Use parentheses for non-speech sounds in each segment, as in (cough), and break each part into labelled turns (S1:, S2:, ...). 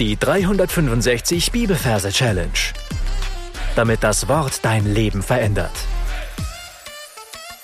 S1: Die 365 Bibelverse Challenge. Damit das Wort dein Leben verändert.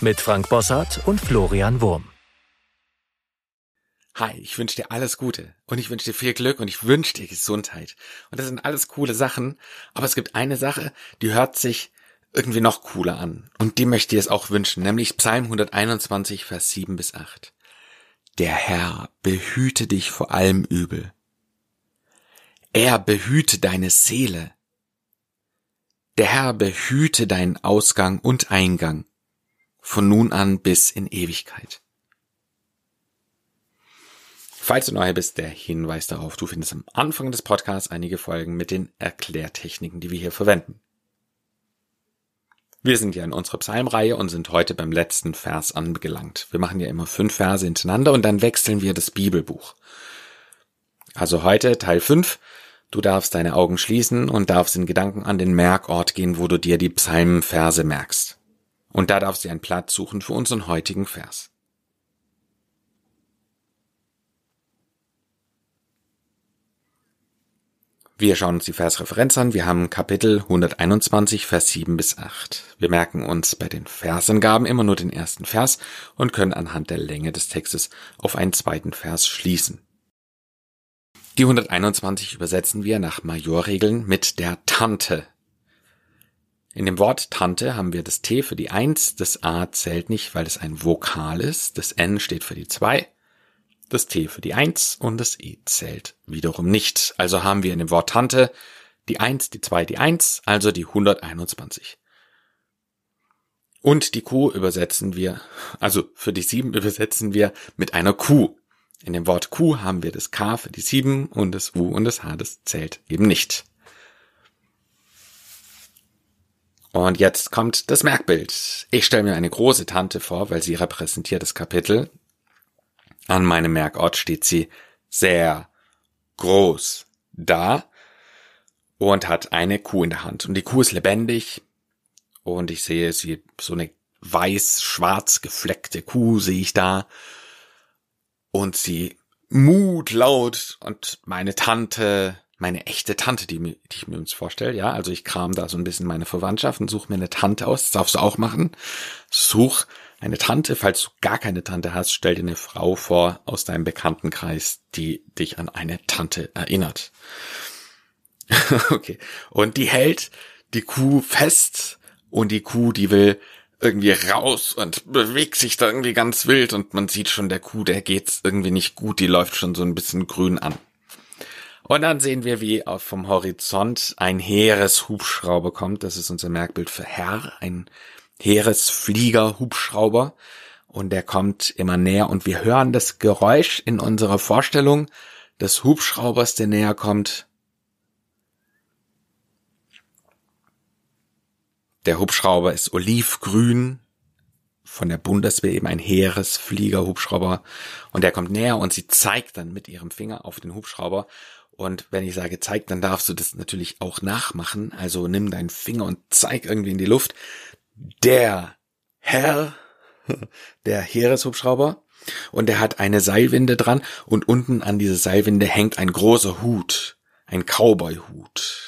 S1: Mit Frank Bossart und Florian Wurm.
S2: Hi, ich wünsche dir alles Gute und ich wünsche dir viel Glück und ich wünsche dir Gesundheit. Und das sind alles coole Sachen, aber es gibt eine Sache, die hört sich irgendwie noch cooler an. Und die möchte ich es auch wünschen, nämlich Psalm 121, Vers 7 bis 8. Der Herr behüte dich vor allem Übel. Er behüte deine Seele. Der Herr behüte deinen Ausgang und Eingang von nun an bis in Ewigkeit. Falls du neu bist, der Hinweis darauf, du findest am Anfang des Podcasts einige Folgen mit den Erklärtechniken, die wir hier verwenden. Wir sind ja in unserer Psalmreihe und sind heute beim letzten Vers angelangt. Wir machen ja immer fünf Verse hintereinander und dann wechseln wir das Bibelbuch. Also heute Teil 5 Du darfst deine Augen schließen und darfst in Gedanken an den Merkort gehen, wo du dir die Psalmenverse merkst. Und da darfst du einen Platz suchen für unseren heutigen Vers. Wir schauen uns die Versreferenz an. Wir haben Kapitel 121, Vers 7 bis 8. Wir merken uns bei den Versangaben immer nur den ersten Vers und können anhand der Länge des Textes auf einen zweiten Vers schließen. Die 121 übersetzen wir nach Majorregeln mit der Tante. In dem Wort Tante haben wir das T für die 1, das A zählt nicht, weil es ein Vokal ist, das N steht für die 2, das T für die 1 und das E zählt wiederum nicht. Also haben wir in dem Wort Tante die 1, die 2, die 1, also die 121. Und die Q übersetzen wir, also für die 7 (laughs) übersetzen wir mit einer Q. In dem Wort Q haben wir das K für die 7 und das U und das H, das zählt eben nicht. Und jetzt kommt das Merkbild. Ich stelle mir eine große Tante vor, weil sie repräsentiert das Kapitel. An meinem Merkort steht sie sehr groß da und hat eine Kuh in der Hand. Und die Kuh ist lebendig und ich sehe sie, so eine weiß-schwarz gefleckte Kuh sehe ich da und sie Mut laut und meine Tante, meine echte Tante, die, die ich mir uns vorstelle, ja, also ich kram da so ein bisschen meine Verwandtschaft und suche mir eine Tante aus, das darfst du auch machen. Such eine Tante, falls du gar keine Tante hast, stell dir eine Frau vor aus deinem Bekanntenkreis, die dich an eine Tante erinnert. (laughs) okay. Und die hält die Kuh fest und die Kuh, die will irgendwie raus und bewegt sich da irgendwie ganz wild und man sieht schon der Kuh, der geht's irgendwie nicht gut, die läuft schon so ein bisschen grün an. Und dann sehen wir, wie vom Horizont ein Heereshubschrauber kommt. Das ist unser Merkbild für Herr, ein Heeresflieger-Hubschrauber. Und der kommt immer näher und wir hören das Geräusch in unserer Vorstellung des Hubschraubers, der näher kommt. Der Hubschrauber ist olivgrün, von der Bundeswehr eben ein Heeresflieger-Hubschrauber. Und der kommt näher und sie zeigt dann mit ihrem Finger auf den Hubschrauber. Und wenn ich sage zeigt, dann darfst du das natürlich auch nachmachen, also nimm deinen Finger und zeig irgendwie in die Luft. Der Herr, (laughs) der Heereshubschrauber. Und der hat eine Seilwinde dran. Und unten an diese Seilwinde hängt ein großer Hut, ein Cowboy-Hut.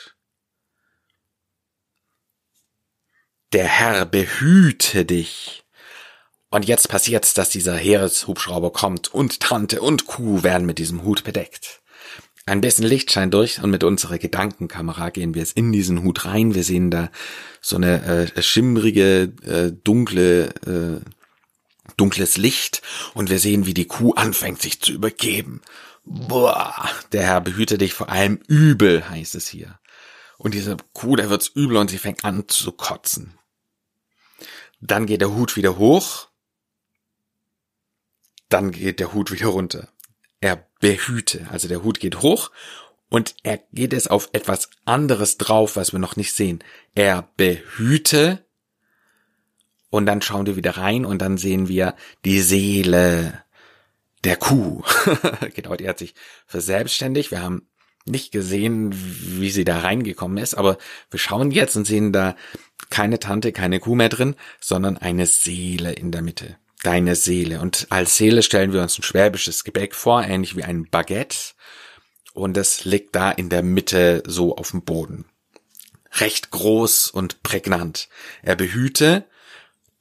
S2: Der Herr behüte dich. Und jetzt passiert's, dass dieser Heereshubschrauber kommt und Tante und Kuh werden mit diesem Hut bedeckt. Ein bisschen Licht scheint durch und mit unserer Gedankenkamera gehen wir es in diesen Hut rein. Wir sehen da so eine äh, schimmrige, äh, dunkle, äh, dunkles Licht und wir sehen, wie die Kuh anfängt sich zu übergeben. Boah, der Herr behüte dich vor allem übel, heißt es hier. Und diese Kuh, der wird's übel und sie fängt an zu kotzen. Dann geht der Hut wieder hoch. Dann geht der Hut wieder runter. Er behüte, also der Hut geht hoch und er geht es auf etwas anderes drauf, was wir noch nicht sehen. Er behüte und dann schauen wir wieder rein und dann sehen wir die Seele der Kuh. (laughs) genau, die hat sich verselbstständigt. Wir haben nicht gesehen, wie sie da reingekommen ist, aber wir schauen jetzt und sehen da keine Tante, keine Kuh mehr drin, sondern eine Seele in der Mitte. Deine Seele. Und als Seele stellen wir uns ein schwäbisches Gebäck vor, ähnlich wie ein Baguette. und es liegt da in der Mitte so auf dem Boden. Recht groß und prägnant. Er behüte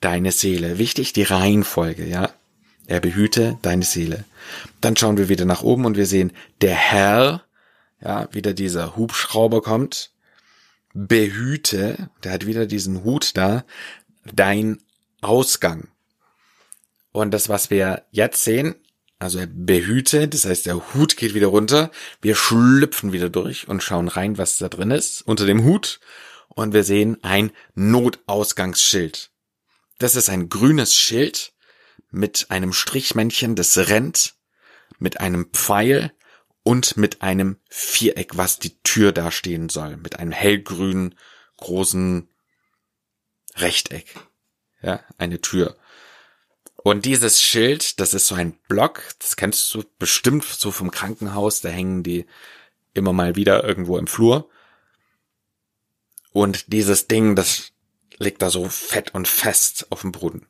S2: deine Seele. Wichtig die Reihenfolge, ja. Er behüte deine Seele. Dann schauen wir wieder nach oben und wir sehen, der Herr, ja, wieder dieser Hubschrauber kommt, behüte, der hat wieder diesen Hut da, dein Ausgang. Und das, was wir jetzt sehen, also er behüte, das heißt, der Hut geht wieder runter, wir schlüpfen wieder durch und schauen rein, was da drin ist, unter dem Hut, und wir sehen ein Notausgangsschild. Das ist ein grünes Schild mit einem Strichmännchen, das rennt, mit einem Pfeil und mit einem Viereck, was die Tür dastehen soll, mit einem hellgrünen großen Rechteck. Ja, eine Tür. Und dieses Schild, das ist so ein Block, das kennst du bestimmt so vom Krankenhaus, da hängen die immer mal wieder irgendwo im Flur. Und dieses Ding, das liegt da so fett und fest auf dem Boden.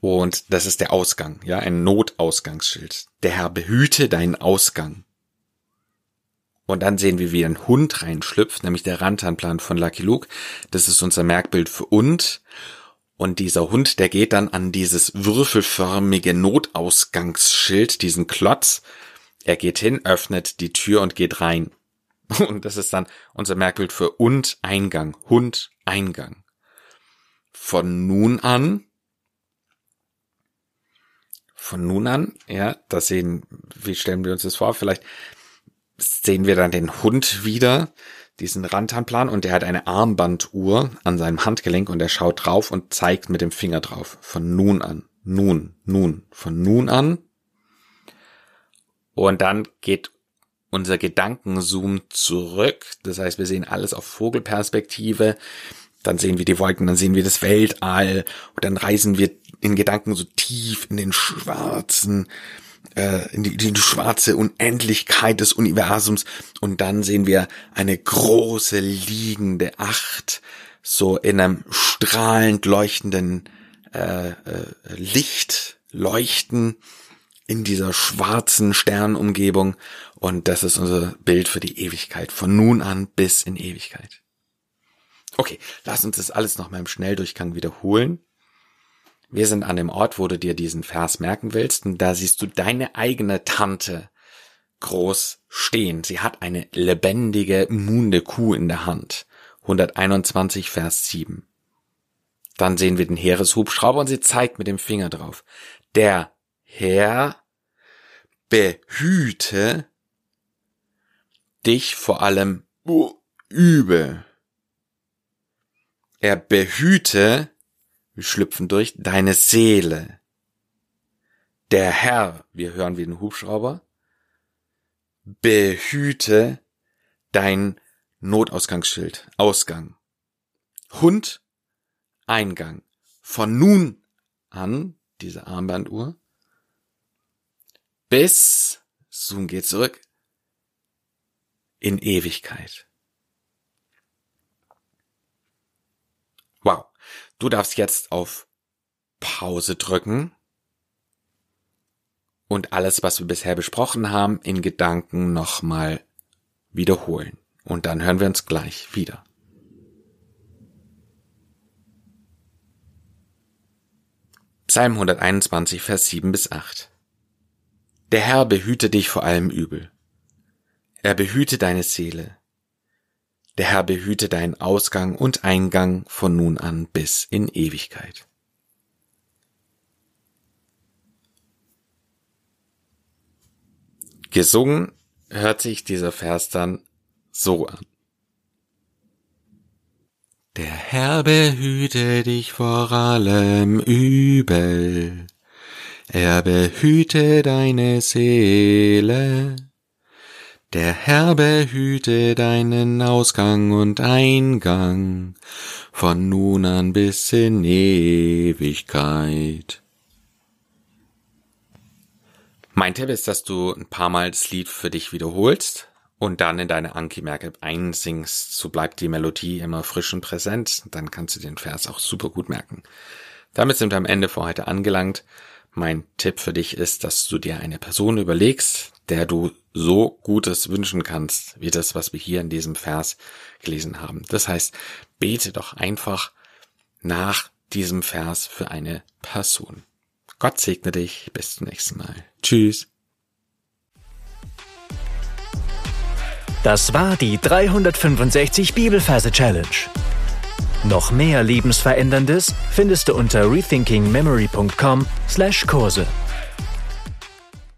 S2: Und das ist der Ausgang, ja, ein Notausgangsschild. Der Herr behüte deinen Ausgang. Und dann sehen wir, wie ein Hund reinschlüpft, nämlich der Rantanplan von Lucky Luke. Das ist unser Merkbild für und. Und dieser Hund, der geht dann an dieses würfelförmige Notausgangsschild, diesen Klotz. Er geht hin, öffnet die Tür und geht rein. (laughs) Und das ist dann unser Merkbild für und Eingang. Hund, Eingang. Von nun an, von nun an, ja, das sehen, wie stellen wir uns das vor? Vielleicht sehen wir dann den Hund wieder, diesen Rantanplan und der hat eine Armbanduhr an seinem Handgelenk und er schaut drauf und zeigt mit dem Finger drauf. Von nun an. Nun, nun, von nun an. Und dann geht unser Gedankenzoom zurück. Das heißt, wir sehen alles auf Vogelperspektive. Dann sehen wir die Wolken, dann sehen wir das Weltall und dann reisen wir in Gedanken so tief in den schwarzen, äh, in die, die schwarze Unendlichkeit des Universums und dann sehen wir eine große liegende Acht, so in einem strahlend leuchtenden äh, äh, Licht leuchten in dieser schwarzen Sternumgebung und das ist unser Bild für die Ewigkeit, von nun an bis in Ewigkeit. Okay, lass uns das alles noch mal im Schnelldurchgang wiederholen. Wir sind an dem Ort, wo du dir diesen Vers merken willst, und da siehst du deine eigene Tante groß stehen. Sie hat eine lebendige, muhende Kuh in der Hand. 121 Vers 7. Dann sehen wir den Heereshubschrauber und sie zeigt mit dem Finger drauf. Der Herr behüte dich vor allem Übel. Er behüte, wir schlüpfen durch, deine Seele. Der Herr, wir hören wie ein Hubschrauber, behüte dein Notausgangsschild, Ausgang. Hund, Eingang. Von nun an, diese Armbanduhr, bis, Zoom geht zurück, in Ewigkeit. Du darfst jetzt auf Pause drücken und alles, was wir bisher besprochen haben, in Gedanken nochmal wiederholen. Und dann hören wir uns gleich wieder. Psalm 121, Vers 7 bis 8. Der Herr behüte dich vor allem Übel. Er behüte deine Seele. Der Herr behüte deinen Ausgang und Eingang von nun an bis in Ewigkeit. Gesungen hört sich dieser Vers dann so an. Der Herr behüte dich vor allem Übel. Er behüte deine Seele. Der Herr behüte deinen Ausgang und Eingang von nun an bis in Ewigkeit. Mein Tipp ist, dass du ein paar Mal das Lied für dich wiederholst und dann in deine Anki-Merke einsingst. So bleibt die Melodie immer frisch und präsent. Dann kannst du den Vers auch super gut merken. Damit sind wir am Ende für heute angelangt. Mein Tipp für dich ist, dass du dir eine Person überlegst, der du so Gutes wünschen kannst, wie das, was wir hier in diesem Vers gelesen haben. Das heißt, bete doch einfach nach diesem Vers für eine Person. Gott segne dich. Bis zum nächsten Mal. Tschüss.
S1: Das war die 365 Bibelferse Challenge. Noch mehr Lebensveränderndes findest du unter rethinkingmemory.com/Kurse.